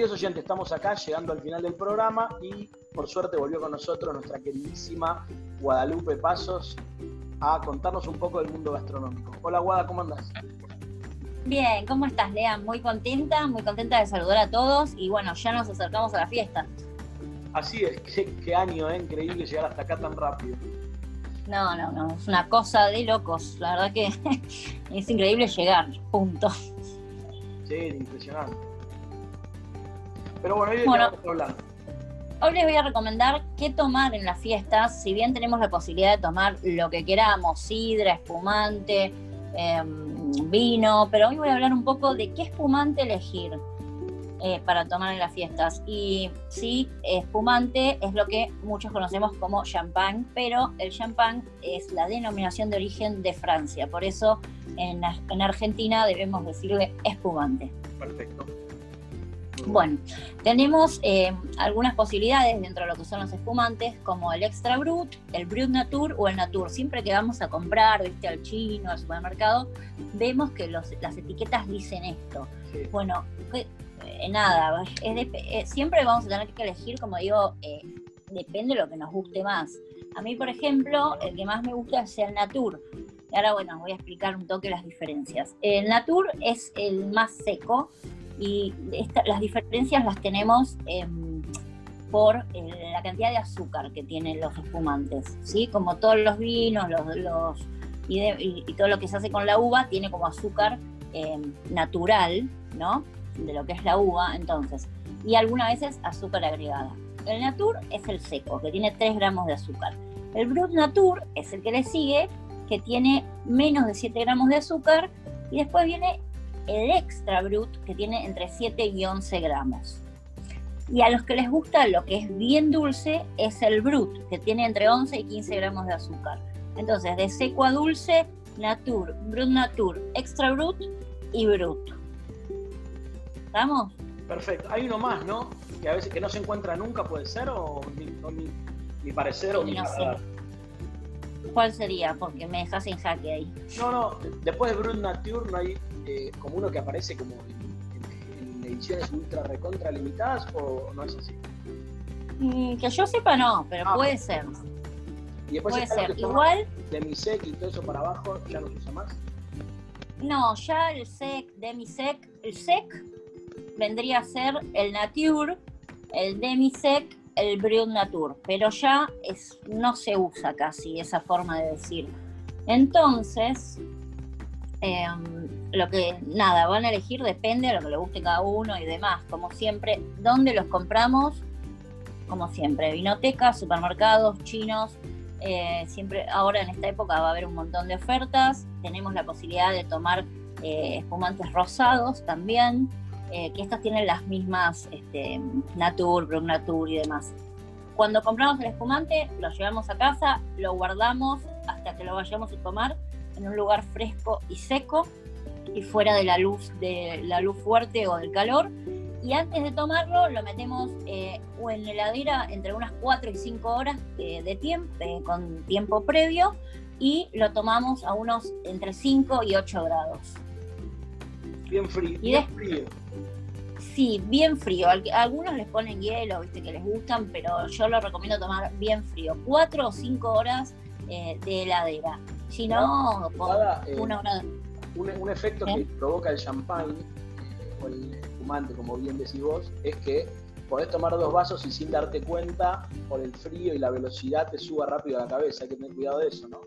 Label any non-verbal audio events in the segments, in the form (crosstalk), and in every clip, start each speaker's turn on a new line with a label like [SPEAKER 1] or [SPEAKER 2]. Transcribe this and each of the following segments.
[SPEAKER 1] queridos oyentes, estamos acá llegando al final del programa y por suerte volvió con nosotros nuestra queridísima Guadalupe Pasos a contarnos un poco del mundo gastronómico. Hola Guada, ¿cómo andás?
[SPEAKER 2] Bien, ¿cómo estás, Lea? Muy contenta, muy contenta de saludar a todos y bueno, ya nos acercamos a la fiesta.
[SPEAKER 1] Así es, qué, año, ¿eh? increíble llegar hasta acá tan rápido.
[SPEAKER 2] No, no, no, es una cosa de locos, la verdad que (laughs) es increíble llegar, punto.
[SPEAKER 1] Sí, impresionante. Pero bueno, hoy bueno, hablar.
[SPEAKER 2] Hoy les voy a recomendar qué tomar en las fiestas, si bien tenemos la posibilidad de tomar lo que queramos, sidra, espumante, em, vino, pero hoy voy a hablar un poco de qué espumante elegir eh, para tomar en las fiestas. Y sí, espumante es lo que muchos conocemos como champán, pero el champán es la denominación de origen de Francia, por eso en, en Argentina debemos decirle espumante.
[SPEAKER 1] Perfecto.
[SPEAKER 2] Bueno, tenemos eh, algunas posibilidades dentro de lo que son los espumantes, como el Extra Brut, el Brut Natur o el Natur. Siempre que vamos a comprar, viste, al chino, al supermercado, vemos que las etiquetas dicen esto. Bueno, eh, nada, eh, siempre vamos a tener que elegir, como digo, depende de lo que nos guste más. A mí, por ejemplo, el que más me gusta es el Natur. Ahora, bueno, voy a explicar un toque las diferencias. El Natur es el más seco, y las diferencias las tenemos em, por eh, la cantidad de azúcar que tienen los espumantes, ¿sí? Como todos los vinos, los, y, todo lo que se hace con la uva tiene como azúcar em, natural, ¿no? De lo que es la uva, entonces. Y algunas veces azúcar agregada. El Natur es el seco, que tiene 3 gramos de azúcar. El Brut Natur es el que le sigue, que tiene menos de 7 gramos de azúcar. Y después viene el extra brut que tiene entre 7 y 11 gramos. Y a los que les gusta lo que es bien dulce es el brut, que tiene entre 11 y 15 gramos de azúcar. Entonces, de seco a dulce, natur, brut natur, extra brut y brut. ¿Estamos?
[SPEAKER 1] Perfecto. Hay uno más, ¿no? Que a veces que no se encuentra nunca, puede ser, o mi, parecer o mi no
[SPEAKER 2] ¿Cuál sería? Porque me dejas en jaque ahí.
[SPEAKER 1] No, no, después de Brut Natur no hay eh, como uno que aparece como en, ediciones ultra recontra limitadas o no es así?
[SPEAKER 2] Mm, que yo sepa no, pero ah, puede ser.
[SPEAKER 1] Y después puede ser. Igual. Demisec y todo eso para abajo, ¿ya no se usa más?
[SPEAKER 2] No, ya el sec, demisec, el sec vendría a ser el nature, el demisec, el brut nature, pero ya es, no se usa casi esa forma de decir. Entonces, Em, lo que, nada, van a elegir depende de lo que le guste cada uno y demás, como siempre. ¿Dónde los compramos? Como siempre, vinotecas, supermercados, chinos. Eh, siempre, ahora en esta época va a haber un montón de ofertas. Tenemos la posibilidad de tomar eh, espumantes rosados también, eh, que estas tienen las mismas este, Natur, Brug Natur y demás. Cuando compramos el espumante, lo llevamos a casa, lo guardamos hasta que lo vayamos a tomar en un lugar fresco y seco y fuera de la luz de la luz fuerte o del calor y antes de tomarlo lo metemos eh, en la heladera entre unas 4 y 5 horas eh, de tiempo eh, con tiempo previo y lo tomamos a unos entre 5 y 8 grados
[SPEAKER 1] bien frío bien frío
[SPEAKER 2] sí bien frío algunos les ponen hielo viste que les gustan pero yo lo recomiendo tomar bien frío 4 o 5 horas de heladera si no,
[SPEAKER 1] eh, una Un, efecto que provoca el champán o el espumante, como bien decís vos, es que podés tomar dos vasos y sin darte cuenta, por el frío y la velocidad te suba rápido a la cabeza. Hay que tener cuidado de eso, ¿no?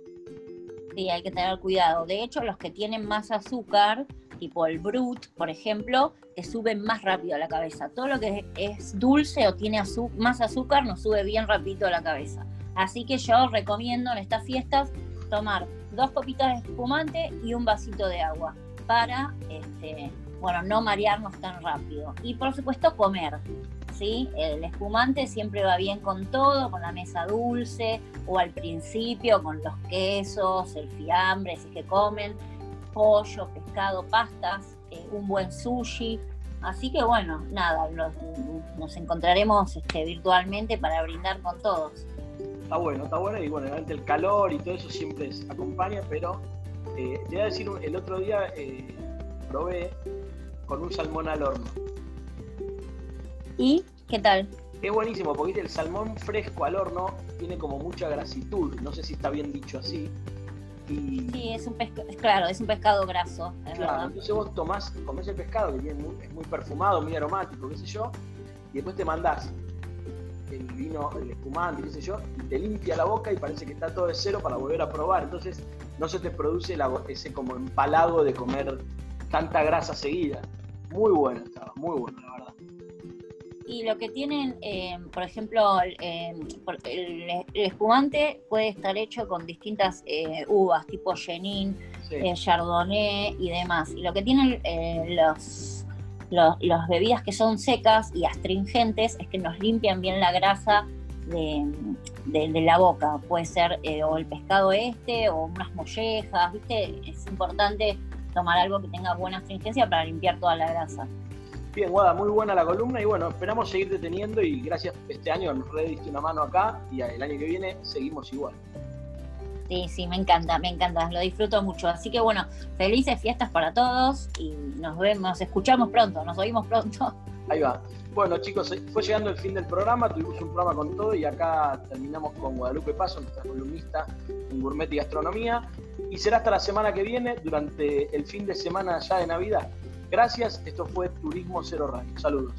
[SPEAKER 2] Sí, hay que tener cuidado. De hecho, los que tienen más azúcar, tipo el Brut, por ejemplo, te suben más rápido a la cabeza. Todo lo que es dulce o tiene más azúcar nos sube bien rápido a la cabeza. Así que yo recomiendo en estas fiestas tomar dos copitas de espumante y un vasito de agua para, este, bueno, no marearnos tan rápido. Y por supuesto comer, ¿sí? El espumante siempre va bien con todo, con la mesa dulce o al principio con los quesos, el fiambre, si que comen, pollo, pescado, pastas, eh, un buen sushi. Así que bueno, nada, nos, encontraremos este, virtualmente para brindar con todos
[SPEAKER 1] está bueno, está bueno y bueno, realmente el calor y todo eso siempre acompaña, pero eh, te voy a decir, el otro día eh, probé con un salmón al horno.
[SPEAKER 2] ¿Y qué tal?
[SPEAKER 1] Es buenísimo, porque el salmón fresco al horno tiene como mucha grasitud, no sé si está bien dicho así.
[SPEAKER 2] Sí, es un pescado, claro, es un pescado graso.
[SPEAKER 1] claro, entonces vos tomás, comés el pescado que es muy perfumado, muy aromático, qué sé yo, y después te mandás el vino, el espumante, qué sé yo, y te limpia la boca y parece que está todo de cero para volver a probar. Entonces no se te produce ese como empalago de comer tanta grasa seguida. Muy bueno estaba, muy bueno, verdad.
[SPEAKER 2] Y lo que tienen, eh, por ejemplo, eh, el, espumante puede estar hecho con distintas eh, uvas, tipo Chenin, Chardonnay y demás. Y lo que tienen los las bebidas que son secas y astringentes es que nos limpian bien la grasa de, la boca. Puede ser eh, o el pescado este o unas mollejas, ¿viste? Es importante tomar algo que tenga buena astringencia para limpiar toda la grasa.
[SPEAKER 1] Bien, Guada, muy buena la columna y bueno, esperamos seguir deteniendo y gracias este año nos rediste una mano acá y el año que viene seguimos igual.
[SPEAKER 2] Sí, sí, me encanta, me encanta, lo disfruto mucho. Así que bueno, felices fiestas para todos y nos vemos, nos escuchamos pronto, nos oímos pronto.
[SPEAKER 1] Ahí va. Bueno chicos, eh, fue llegando el fin del programa, tuvimos un programa con todo y acá terminamos con Guadalupe Paso, nuestra columnista en gourmet y gastronomía. Y será hasta la semana que viene, durante el fin de semana ya de Navidad. Gracias, esto fue Turismo Cero Radio. Saludos.